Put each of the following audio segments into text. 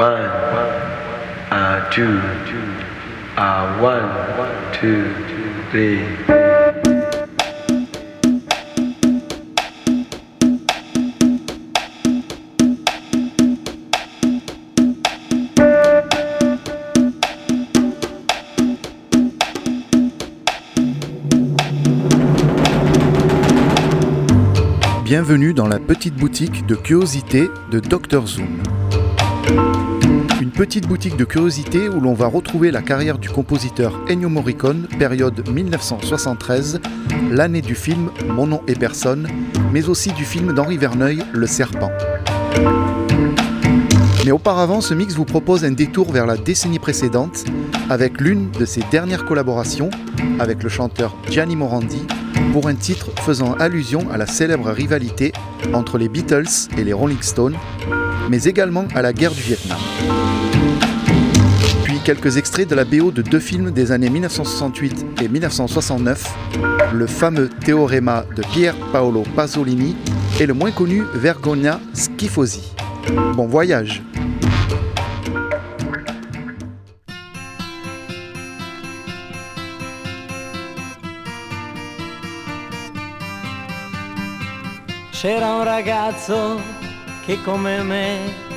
One, uh, two, uh, one, two, three. Bienvenue dans la petite boutique de curiosité de Dr Zoom. Petite boutique de curiosité où l'on va retrouver la carrière du compositeur Ennio Morricone, période 1973, l'année du film Mon nom et personne, mais aussi du film d'Henri Verneuil, Le Serpent. Mais auparavant, ce mix vous propose un détour vers la décennie précédente avec l'une de ses dernières collaborations avec le chanteur Gianni Morandi pour un titre faisant allusion à la célèbre rivalité entre les Beatles et les Rolling Stones, mais également à la guerre du Vietnam. Quelques extraits de la BO de deux films des années 1968 et 1969, le fameux Théorema de Pier Paolo Pasolini et le moins connu Vergogna Schifosi. Bon voyage C'era un ragazzo che come me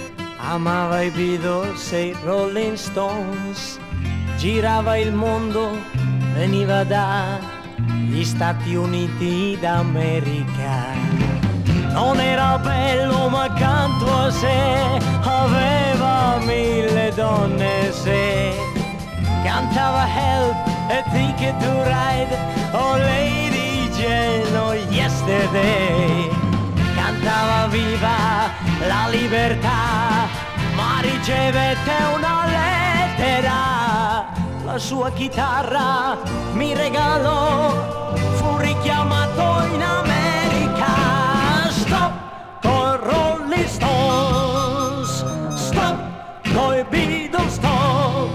amava i Beatles e i Rolling Stones, girava il mondo, veniva dagli Stati Uniti d'America. Non era bello ma accanto a sé aveva mille donne se cantava Help e Ticket to Ride, oh Lady Jane, Yesterday. Cantava viva la libertà, ma ricevette una lettera. La sua chitarra mi regalò, fu richiamato in America. Stop con Rolling Stones, stop coi Beatles, stop.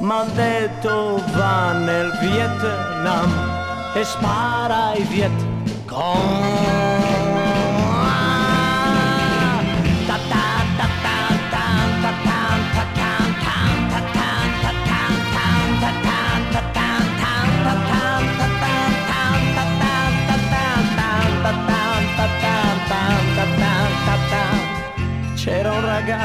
M'ha detto va nel Vietnam e spara ai Viet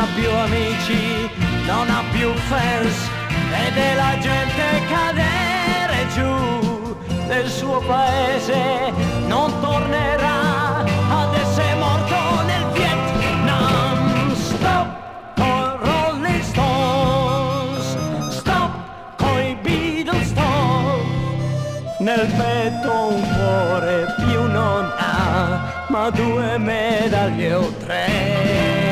Ha più amici, non ha più fans, vede la gente cadere giù nel suo paese, non tornerà ad essere morto nel Vietnam. Stop con Rolling Stones, stop coi Beatles, stop nel petto un cuore più non ha, ma due medaglie o tre.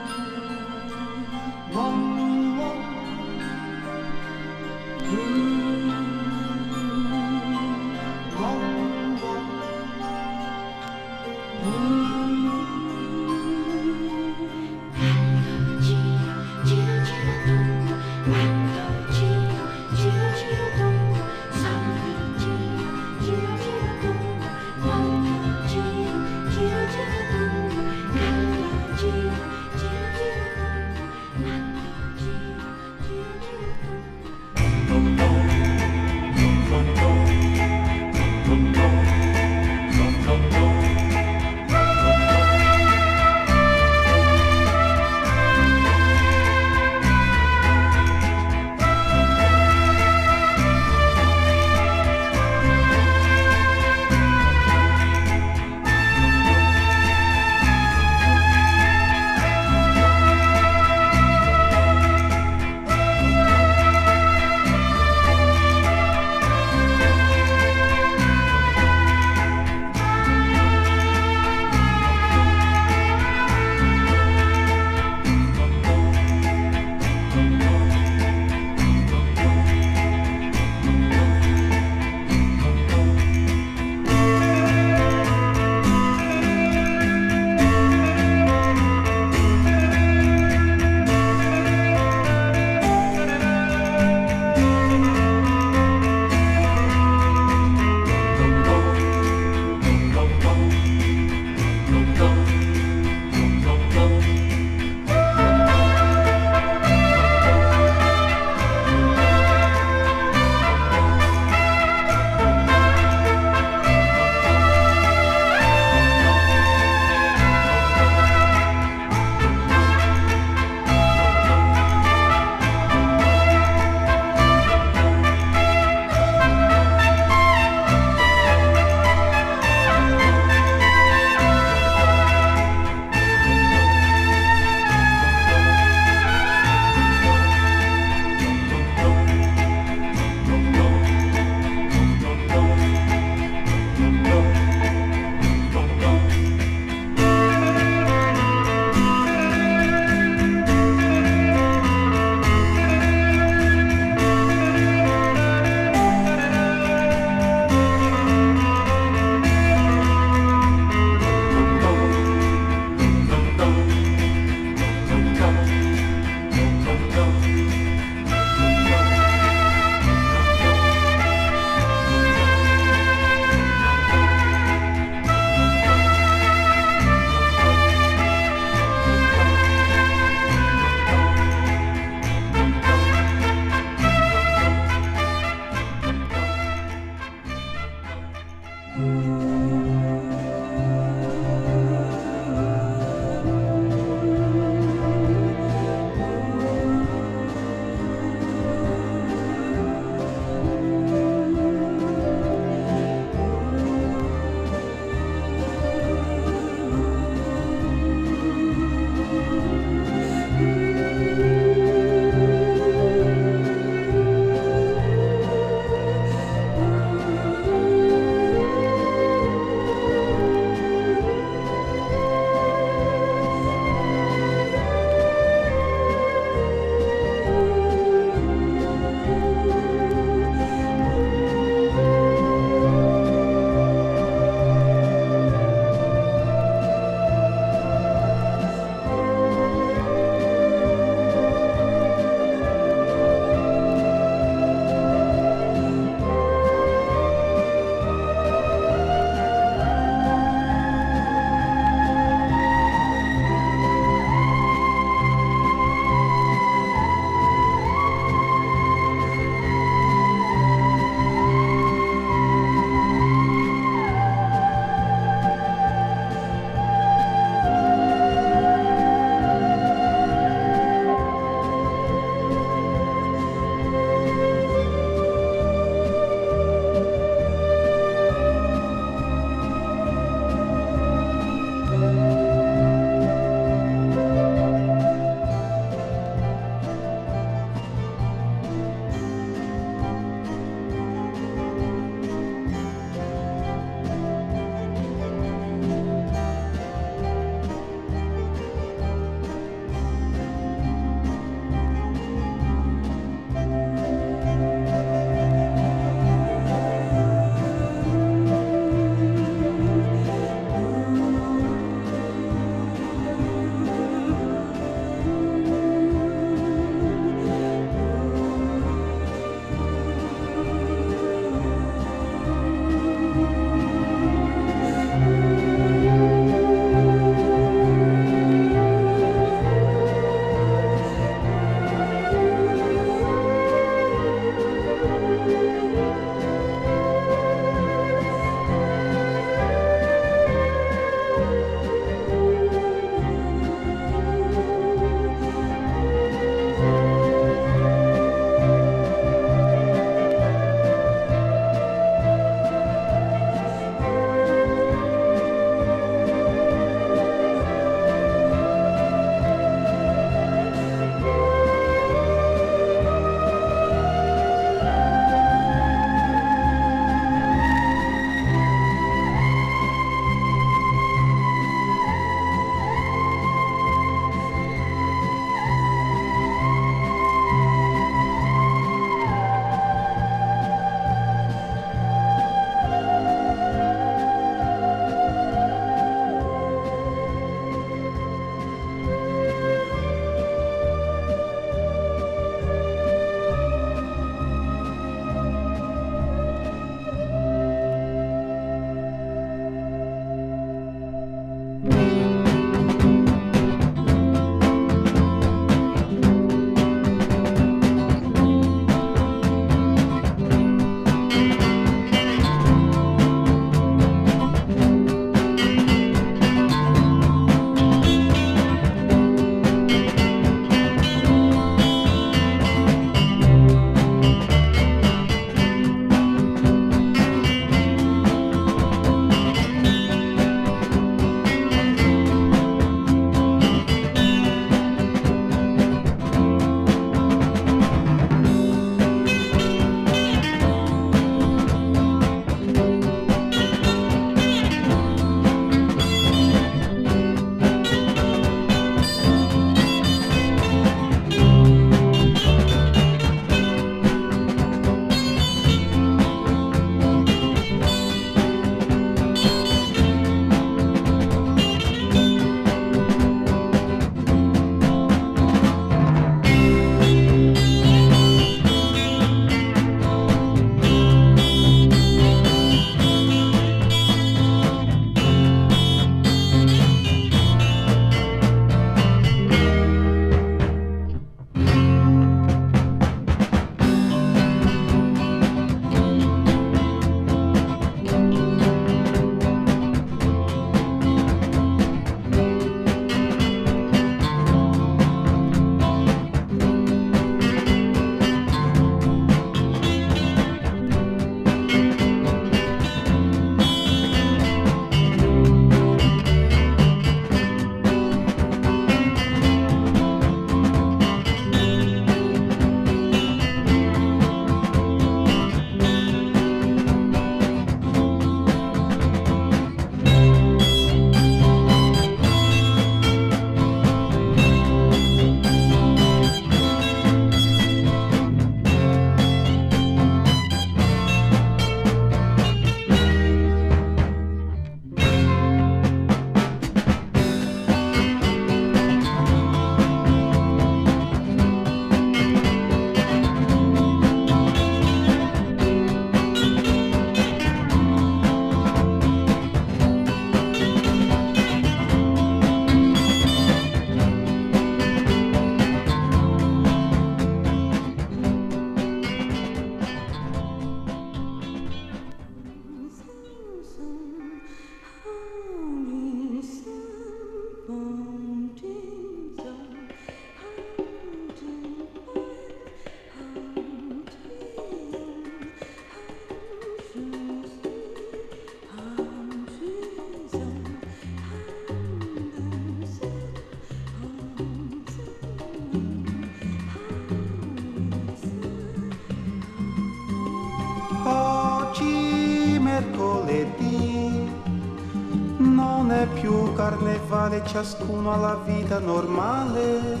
Carnevale, ciascuno alla vita normale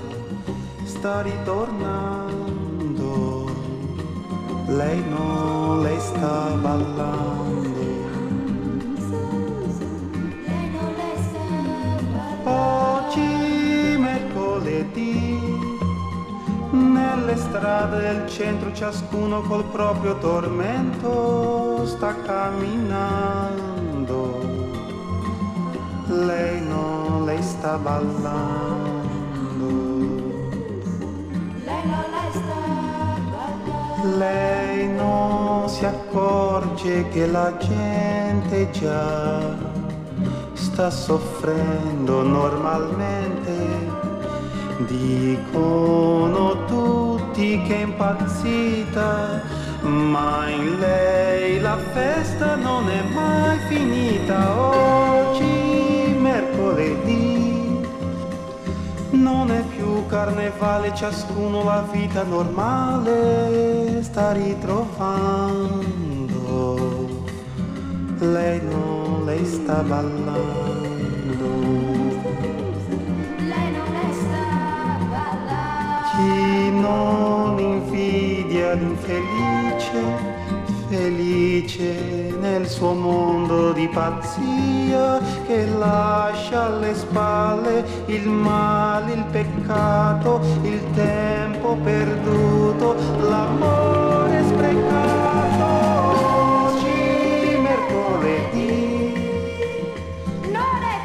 sta ritornando. Lei no, lei sta ballando. Oggi mercoledì nelle strade del centro ciascuno col proprio tormento sta camminando. Lei sta ballando. Lei no, lei sta ballando. Lei non si accorge che la gente già sta soffrendo normalmente Dicono tutti che è impazzita, ma in lei la festa non è mai finita. Oggi, non è più carnevale, ciascuno la vita normale sta ritrovando. Lei non, lei sta ballando. chi non invidia l'infelice, felice nel suo mondo di pazzia che lascia alle spalle il male, il peccato, il tempo perduto, l'amore sprecato. Oggi mercoledì non lei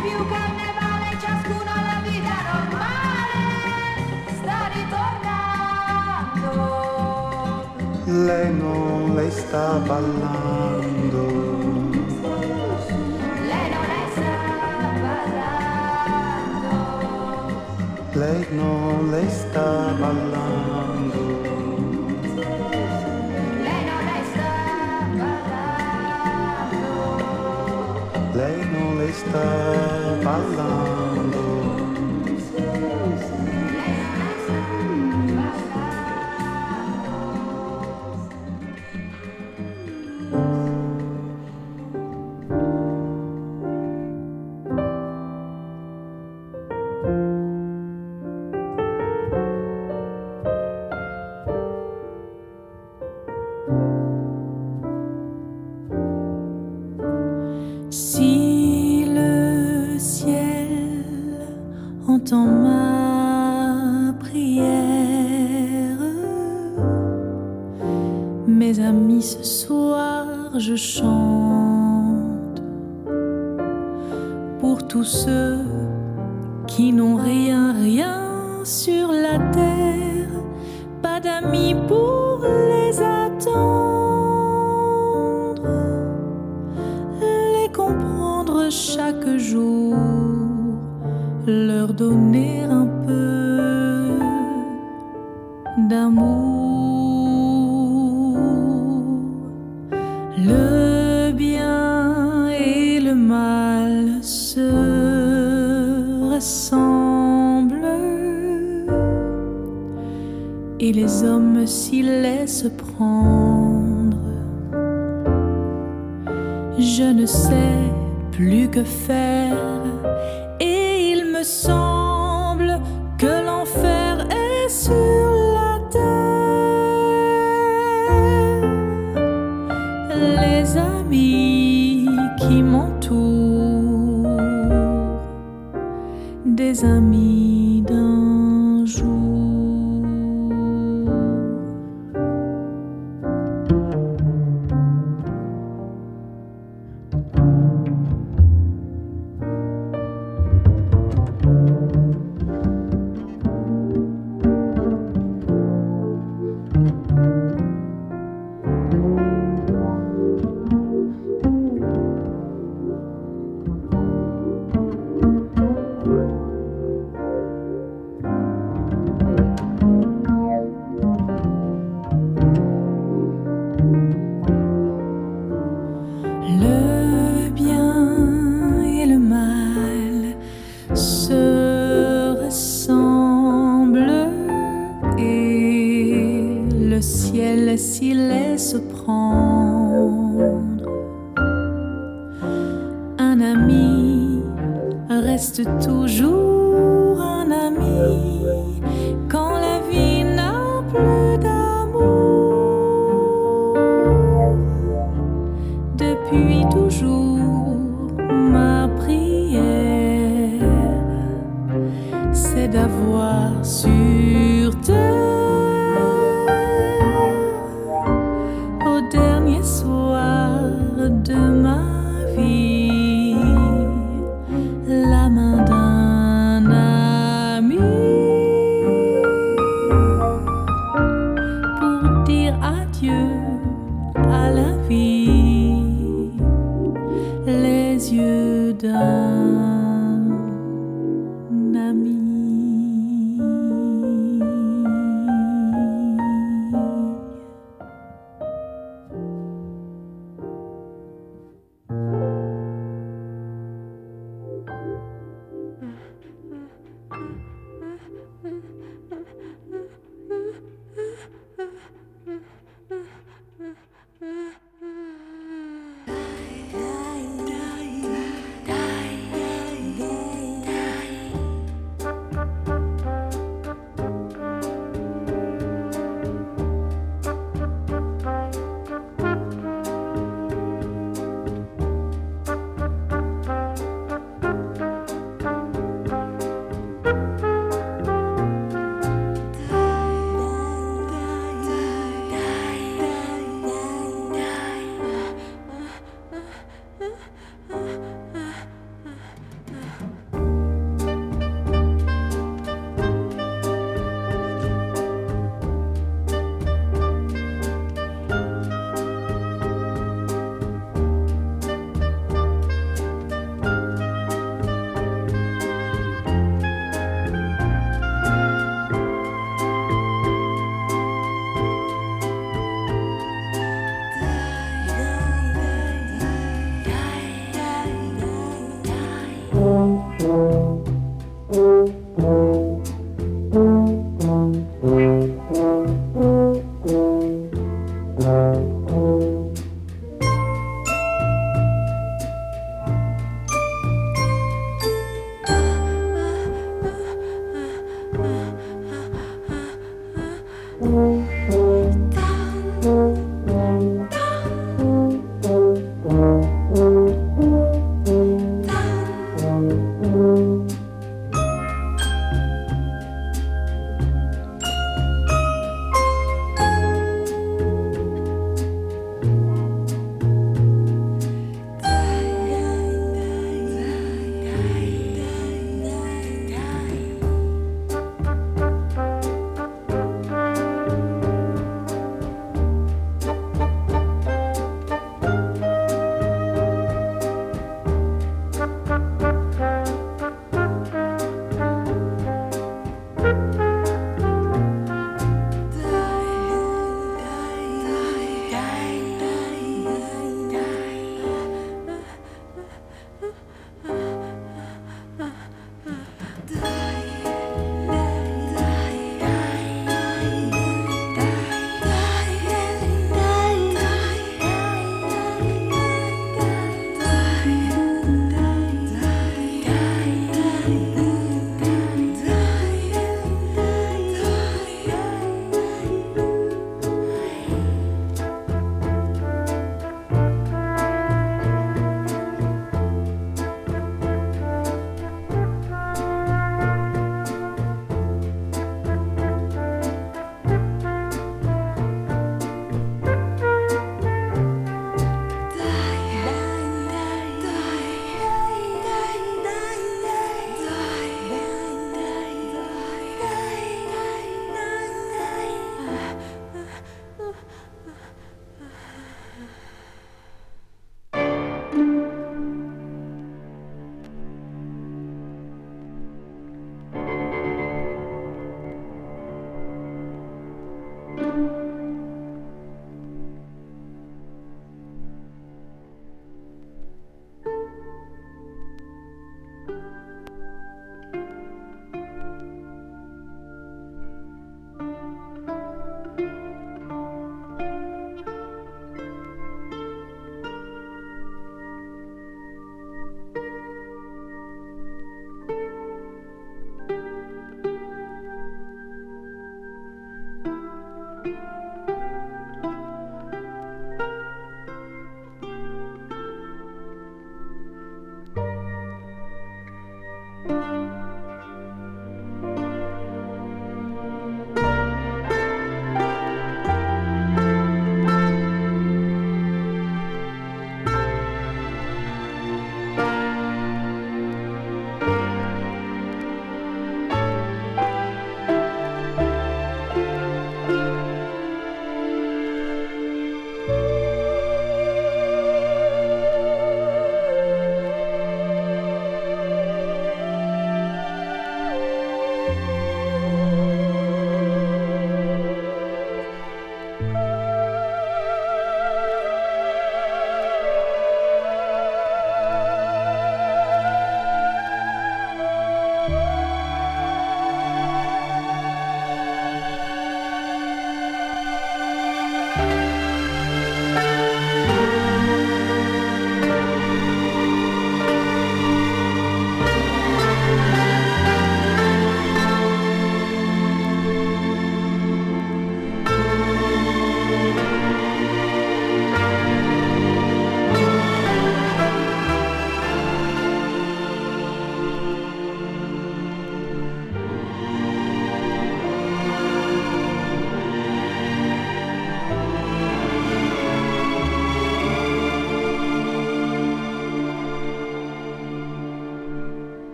sta ballando. Lei non lei sta ballando. Lei non lei sta ballando.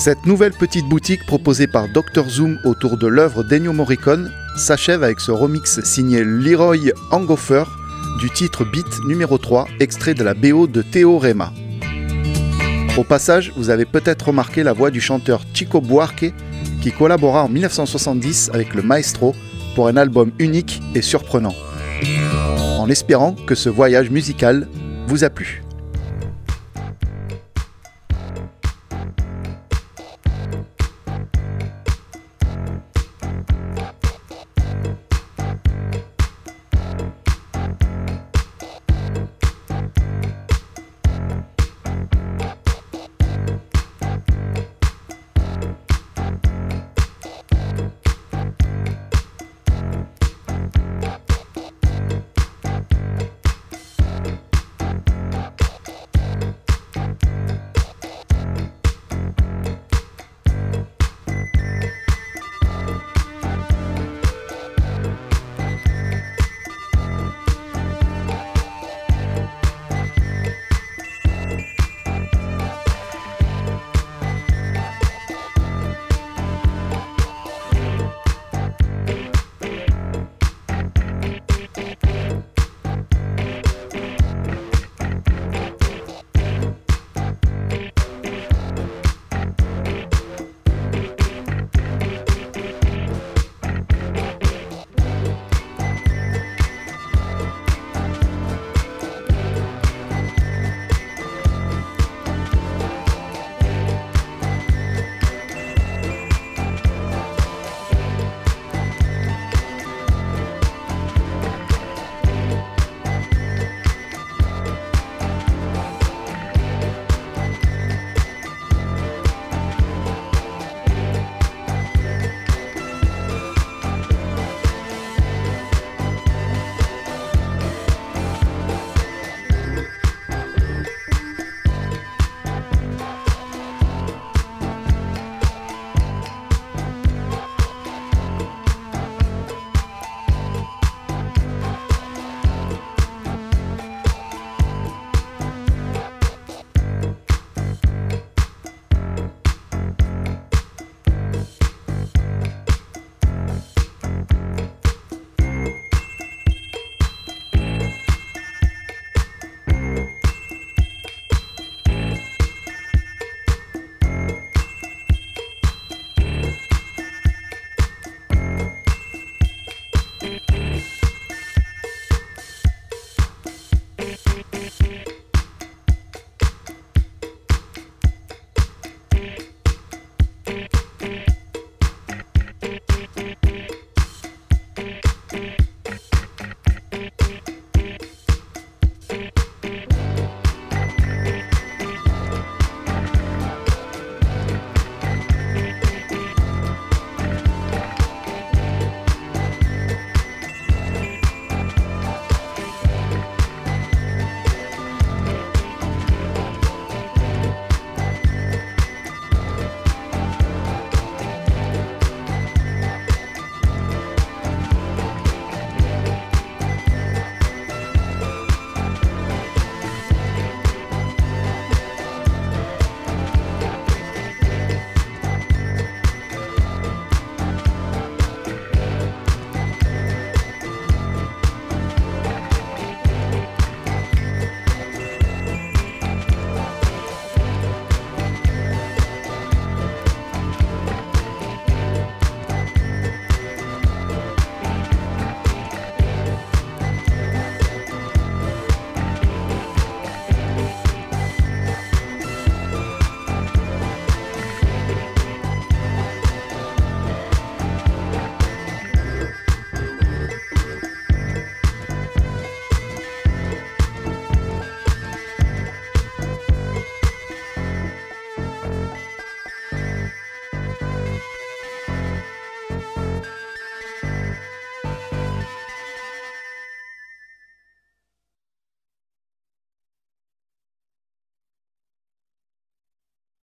Cette nouvelle petite boutique proposée par Dr Zoom autour de l'œuvre d'Ennio Morricone s'achève avec ce remix signé Leroy Angofer du titre Beat numéro 3, extrait de la BO de Théorema. Au passage, vous avez peut-être remarqué la voix du chanteur Chico Buarque qui collabora en 1970 avec le maestro pour un album unique et surprenant. En espérant que ce voyage musical vous a plu.